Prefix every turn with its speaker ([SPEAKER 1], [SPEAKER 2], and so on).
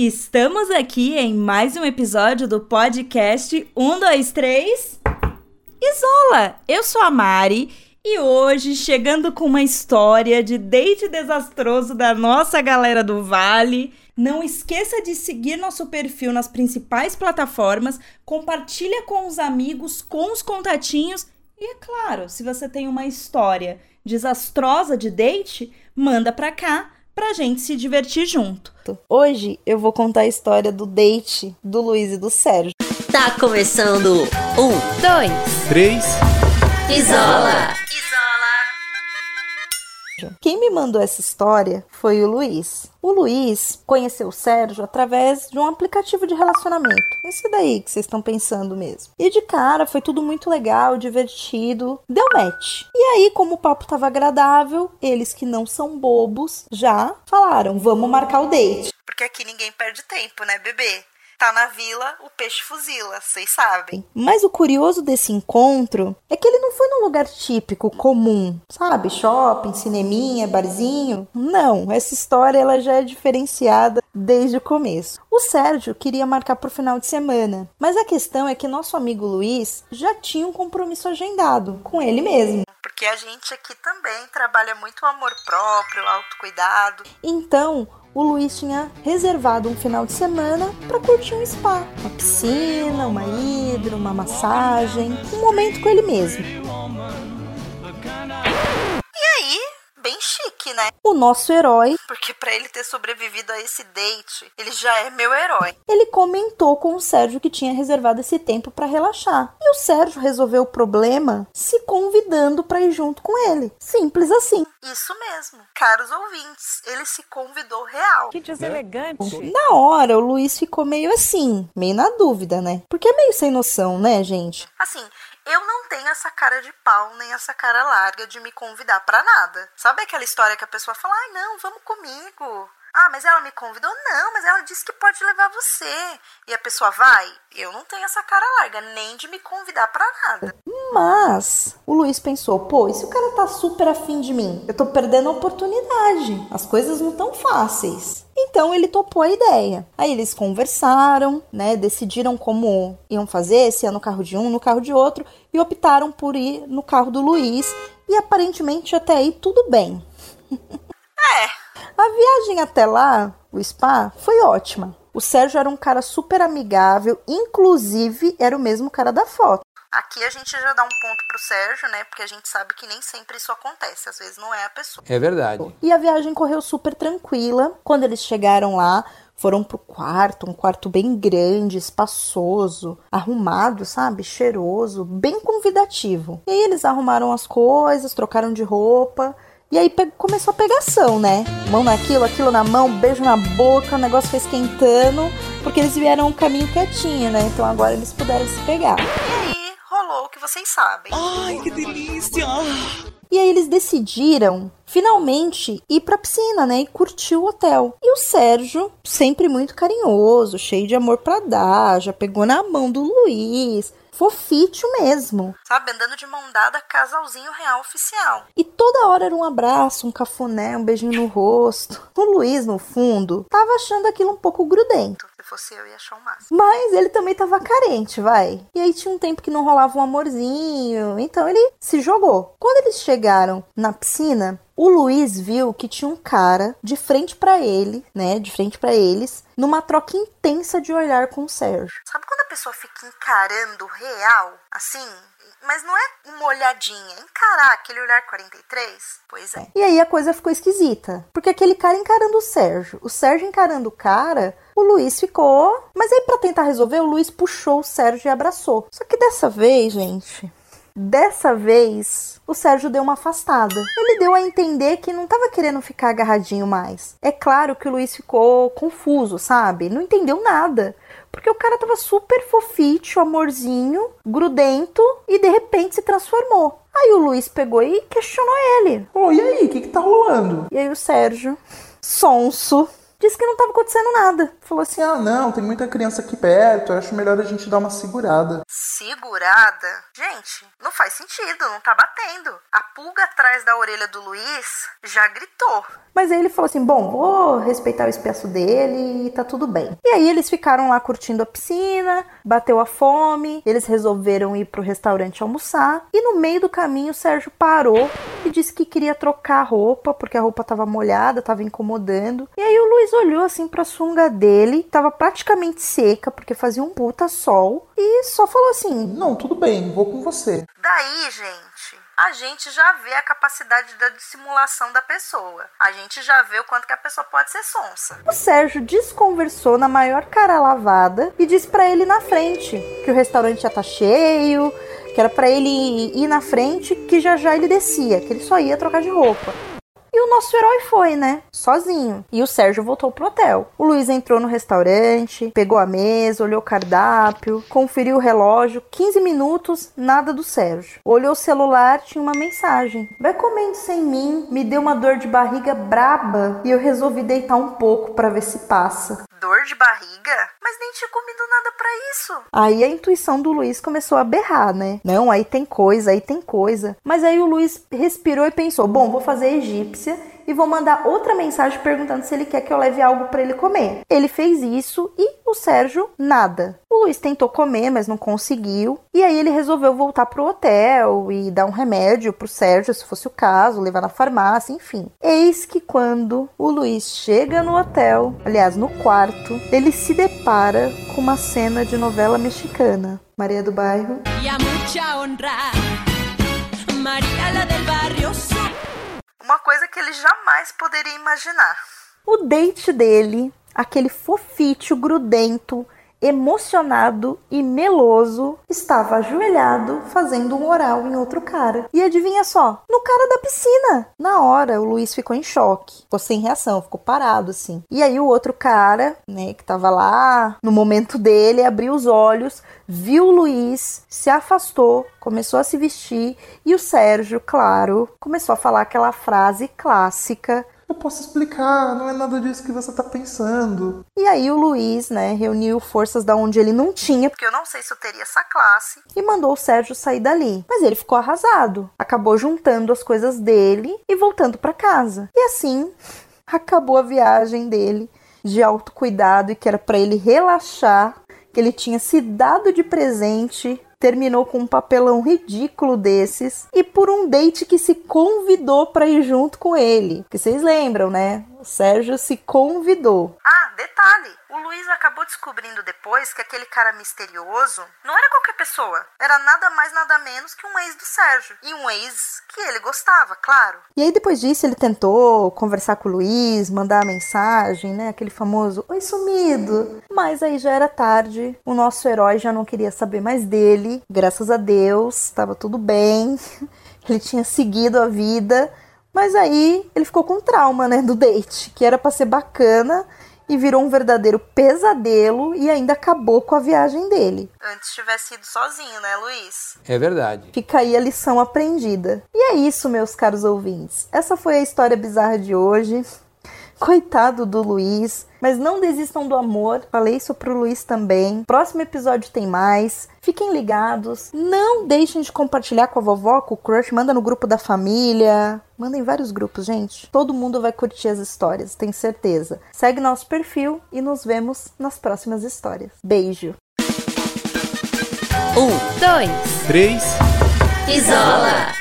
[SPEAKER 1] Estamos aqui em mais um episódio do podcast 1, 2, 3. Isola! Eu sou a Mari e hoje chegando com uma história de date desastroso da nossa galera do Vale. Não esqueça de seguir nosso perfil nas principais plataformas, compartilha com os amigos, com os contatinhos e, é claro, se você tem uma história desastrosa de date, manda pra cá pra gente se divertir junto.
[SPEAKER 2] Hoje eu vou contar a história do date do Luiz e do Sérgio.
[SPEAKER 3] Tá começando um,
[SPEAKER 1] Dois.
[SPEAKER 4] Três.
[SPEAKER 3] isola.
[SPEAKER 2] Quem me mandou essa história foi o Luiz. O Luiz conheceu o Sérgio através de um aplicativo de relacionamento. Esse daí que vocês estão pensando mesmo. E de cara foi tudo muito legal, divertido. Deu match. E aí, como o papo tava agradável, eles que não são bobos já falaram: vamos marcar o date. Porque aqui ninguém perde tempo, né, bebê? Tá na vila, o peixe fuzila, vocês sabem. Mas o curioso desse encontro é que ele não foi num lugar típico, comum, sabe? Shopping, cineminha, barzinho. Não, essa história ela já é diferenciada desde o começo. O Sérgio queria marcar pro final de semana, mas a questão é que nosso amigo Luiz já tinha um compromisso agendado com ele mesmo. Porque a gente aqui também trabalha muito o amor próprio, o autocuidado. Então, o Luiz tinha reservado um final de semana para curtir um spa, uma piscina, uma hidro, uma massagem, um momento com ele mesmo. Né? O nosso herói, porque para ele ter sobrevivido a esse date, ele já é meu herói. Ele comentou com o Sérgio que tinha reservado esse tempo para relaxar. E o Sérgio resolveu o problema se convidando para ir junto com ele. Simples assim. Isso mesmo. Caros ouvintes, ele se convidou real.
[SPEAKER 5] Que deselegante.
[SPEAKER 2] Na hora, o Luiz ficou meio assim, meio na dúvida, né? Porque é meio sem noção, né, gente? Assim, eu não tenho essa cara de pau, nem essa cara larga de me convidar pra nada. Sabe aquela história que a pessoa fala, ai não, vamos comigo. Ah, mas ela me convidou? Não, mas ela disse que pode levar você. E a pessoa vai? Eu não tenho essa cara larga, nem de me convidar pra nada. Mas o Luiz pensou, pô, e se o cara tá super afim de mim? Eu tô perdendo a oportunidade. As coisas não tão fáceis. Então ele topou a ideia. Aí eles conversaram, né? Decidiram como iam fazer, se ia no carro de um, no carro de outro, e optaram por ir no carro do Luiz. E aparentemente até aí tudo bem. é. A viagem até lá, o spa, foi ótima. O Sérgio era um cara super amigável, inclusive era o mesmo cara da foto. Aqui a gente já dá um ponto pro Sérgio, né? Porque a gente sabe que nem sempre isso acontece, às vezes não é a pessoa.
[SPEAKER 4] É verdade.
[SPEAKER 2] E a viagem correu super tranquila. Quando eles chegaram lá, foram pro quarto, um quarto bem grande, espaçoso, arrumado, sabe? Cheiroso, bem convidativo. E aí eles arrumaram as coisas, trocaram de roupa. E aí começou a pegação, né? Mão naquilo, aquilo na mão, beijo na boca, o negócio foi esquentando, porque eles vieram um caminho quietinho, né? Então agora eles puderam se pegar. E aí rolou o que vocês sabem.
[SPEAKER 4] Ai, que delícia!
[SPEAKER 2] E aí eles decidiram finalmente ir pra piscina, né? E curtir o hotel. E o Sérgio, sempre muito carinhoso, cheio de amor pra dar, já pegou na mão do Luiz, fofício mesmo. Sabe, andando de mão dada, casalzinho real oficial. E toda hora era um abraço, um cafuné, um beijinho no rosto. O Luiz, no fundo, tava achando aquilo um pouco grudento. Se fosse eu, ia achar o máximo. Mas ele também tava carente, vai. E aí tinha um tempo que não rolava um amorzinho, então ele se jogou. Quando eles chegaram na piscina, o Luiz viu que tinha um cara de frente para ele, né, de frente para eles, numa troca intensa de olhar com o Sérgio. Sabe quando a pessoa fica encarando real, assim, mas não é uma olhadinha, encarar aquele olhar 43? Pois é. E aí a coisa ficou esquisita, porque aquele cara encarando o Sérgio, o Sérgio encarando o cara, o Luiz ficou, mas aí para tentar resolver, o Luiz puxou o Sérgio e abraçou. Só que dessa vez, gente, Dessa vez, o Sérgio deu uma afastada. Ele deu a entender que não estava querendo ficar agarradinho mais. É claro que o Luiz ficou confuso, sabe? Não entendeu nada. Porque o cara tava super fofito, amorzinho, grudento e de repente se transformou. Aí o Luiz pegou e questionou ele.
[SPEAKER 4] Ô, e aí, o que que tá rolando?
[SPEAKER 2] E aí o Sérgio, sonso, disse que não tava acontecendo nada. Falou assim:
[SPEAKER 4] Ah, não, tem muita criança aqui perto, eu acho melhor a gente dar uma segurada.
[SPEAKER 2] Segurada? Gente, não faz sentido, não tá batendo. A pulga atrás da orelha do Luiz já gritou. Mas aí ele falou assim: bom, vou respeitar o espaço dele e tá tudo bem. E aí eles ficaram lá curtindo a piscina, bateu a fome, eles resolveram ir pro restaurante almoçar. E no meio do caminho o Sérgio parou e disse que queria trocar a roupa, porque a roupa tava molhada, tava incomodando. E aí o Luiz olhou assim pra sunga dele, tava praticamente seca, porque fazia um puta sol, e só falou assim:
[SPEAKER 4] Não, tudo bem, vou com você.
[SPEAKER 2] Daí, gente, a gente já vê a capacidade da dissimulação da pessoa. A gente já vê o quanto que a pessoa pode ser sonsa. O Sérgio desconversou na maior cara lavada e disse pra ele na frente que o restaurante já tá cheio, que era pra ele ir na frente, que já já ele descia, que ele só ia trocar de roupa. Nosso herói foi, né? Sozinho. E o Sérgio voltou pro hotel. O Luiz entrou no restaurante, pegou a mesa, olhou o cardápio, conferiu o relógio. 15 minutos, nada do Sérgio. Olhou o celular, tinha uma mensagem. Vai comendo sem mim, me deu uma dor de barriga braba e eu resolvi deitar um pouco para ver se passa. Dor de barriga? Mas nem tinha comido nada para isso. Aí a intuição do Luiz começou a berrar, né? Não, aí tem coisa, aí tem coisa. Mas aí o Luiz respirou e pensou: bom, vou fazer egípcia e vou mandar outra mensagem perguntando se ele quer que eu leve algo para ele comer. Ele fez isso e o Sérgio nada. O Luiz tentou comer, mas não conseguiu. E aí ele resolveu voltar pro hotel e dar um remédio pro Sérgio, se fosse o caso, levar na farmácia, enfim. Eis que quando o Luiz chega no hotel, aliás, no quarto, ele se depara com uma cena de novela mexicana. Maria do Bairro.
[SPEAKER 5] y a mucha honra. María la del sur.
[SPEAKER 2] Uma coisa que ele jamais poderia imaginar. O date dele, aquele fofício grudento, emocionado e meloso, estava ajoelhado fazendo um oral em outro cara. E adivinha só, no cara da piscina. Na hora, o Luiz ficou em choque, ficou sem reação, ficou parado assim. E aí o outro cara, né, que tava lá no momento dele, abriu os olhos, viu o Luiz, se afastou, começou a se vestir e o Sérgio, claro, começou a falar aquela frase clássica
[SPEAKER 4] Eu posso explicar, não é nada disso que você tá pensando.
[SPEAKER 2] E aí o Luiz, né, reuniu forças da onde ele não tinha, porque eu não sei se eu teria essa classe, e mandou o Sérgio sair dali. Mas ele ficou arrasado, acabou juntando as coisas dele e voltando para casa. E assim acabou a viagem dele de autocuidado e que era para ele relaxar, que ele tinha se dado de presente. Terminou com um papelão ridículo desses e por um date que se convidou para ir junto com ele. Que vocês lembram, né? O Sérgio se convidou. Ah, detalhe: o Luiz acabou descobrindo depois que aquele cara misterioso não era qualquer pessoa. Era nada mais, nada menos que um ex do Sérgio. E um ex que ele gostava, claro. E aí, depois disso, ele tentou conversar com o Luiz, mandar mensagem, né? Aquele famoso Oi, sumido. Mas aí já era tarde. O nosso herói já não queria saber mais dele. Graças a Deus, estava tudo bem. Ele tinha seguido a vida. Mas aí ele ficou com trauma, né, do date, que era pra ser bacana e virou um verdadeiro pesadelo e ainda acabou com a viagem dele. Antes tivesse ido sozinho, né, Luiz?
[SPEAKER 6] É verdade.
[SPEAKER 2] Fica aí a lição aprendida. E é isso, meus caros ouvintes. Essa foi a história bizarra de hoje. Coitado do Luiz, mas não desistam do amor. Falei isso pro Luiz também. Próximo episódio tem mais. Fiquem ligados. Não deixem de compartilhar com a vovó, com o crush. Manda no grupo da família. Manda em vários grupos, gente. Todo mundo vai curtir as histórias, tenho certeza. Segue nosso perfil e nos vemos nas próximas histórias. Beijo.
[SPEAKER 3] Um,
[SPEAKER 5] Dois.
[SPEAKER 6] Três.
[SPEAKER 3] isola.
[SPEAKER 2] Isola.